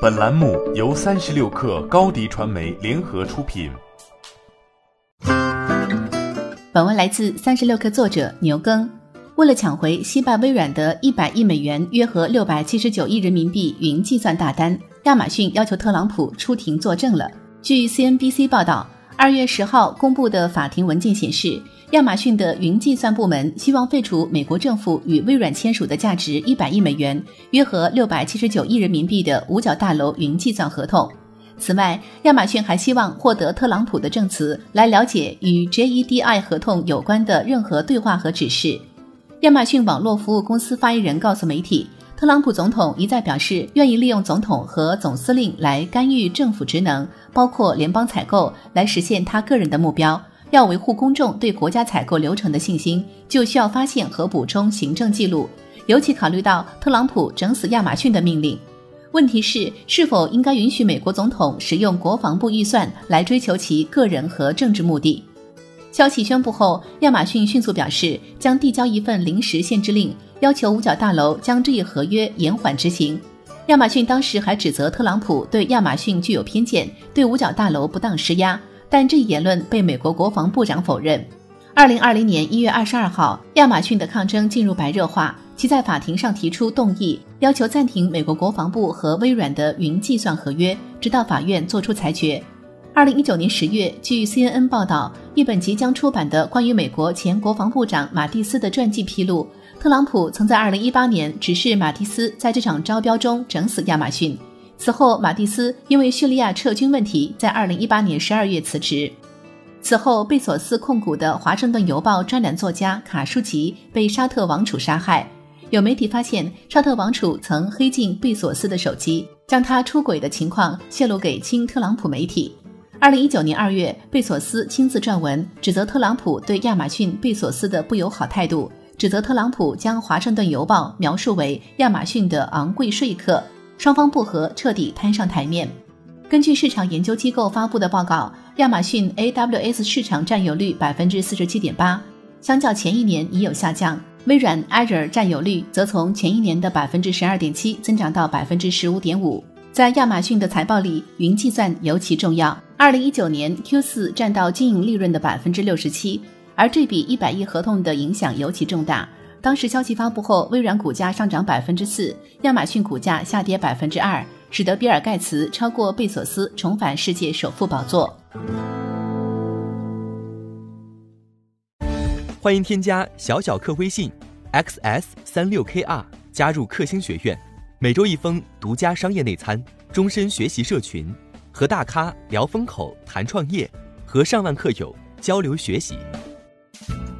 本栏目由三十六克高低传媒联合出品。本文来自三十六克作者牛耕。为了抢回惜败微软的一百亿美元（约合六百七十九亿人民币）云计算大单，亚马逊要求特朗普出庭作证了。据 CNBC 报道，二月十号公布的法庭文件显示。亚马逊的云计算部门希望废除美国政府与微软签署的价值一百亿美元（约合六百七十九亿人民币）的五角大楼云计算合同。此外，亚马逊还希望获得特朗普的证词，来了解与 JEDI 合同有关的任何对话和指示。亚马逊网络服务公司发言人告诉媒体，特朗普总统一再表示愿意利用总统和总司令来干预政府职能，包括联邦采购，来实现他个人的目标。要维护公众对国家采购流程的信心，就需要发现和补充行政记录，尤其考虑到特朗普整死亚马逊的命令。问题是，是否应该允许美国总统使用国防部预算来追求其个人和政治目的？消息宣布后，亚马逊迅速表示将递交一份临时限制令，要求五角大楼将这一合约延缓执行。亚马逊当时还指责特朗普对亚马逊具有偏见，对五角大楼不当施压。但这一言论被美国国防部长否认。二零二零年一月二十二号，亚马逊的抗争进入白热化，其在法庭上提出动议，要求暂停美国国防部和微软的云计算合约，直到法院作出裁决。二零一九年十月，据 CNN 报道，一本即将出版的关于美国前国防部长马蒂斯的传记披露，特朗普曾在二零一八年指示马蒂斯在这场招标中整死亚马逊。此后，马蒂斯因为叙利亚撤军问题，在二零一八年十二月辞职。此后，贝索斯控股的《华盛顿邮报》专栏作家卡舒吉被沙特王储杀害。有媒体发现，沙特王储曾黑进贝索斯的手机，将他出轨的情况泄露给亲特朗普媒体。二零一九年二月，贝索斯亲自撰文指责特朗普对亚马逊贝索斯的不友好态度，指责特朗普将《华盛顿邮报》描述为亚马逊的昂贵说客。双方不和彻底摊上台面。根据市场研究机构发布的报告，亚马逊 AWS 市场占有率百分之四十七点八，相较前一年已有下降。微软 Azure 占有率则从前一年的百分之十二点七增长到百分之十五点五。在亚马逊的财报里，云计算尤其重要。二零一九年 Q 四占到经营利润的百分之六十七，而这笔一百亿合同的影响尤其重大。当时消息发布后，微软股价上涨百分之四，亚马逊股价下跌百分之二，使得比尔盖茨超过贝索斯重返世界首富宝座。欢迎添加小小客微信，xs 三六 kr，加入克星学院，每周一封独家商业内参，终身学习社群，和大咖聊风口、谈创业，和上万客友交流学习。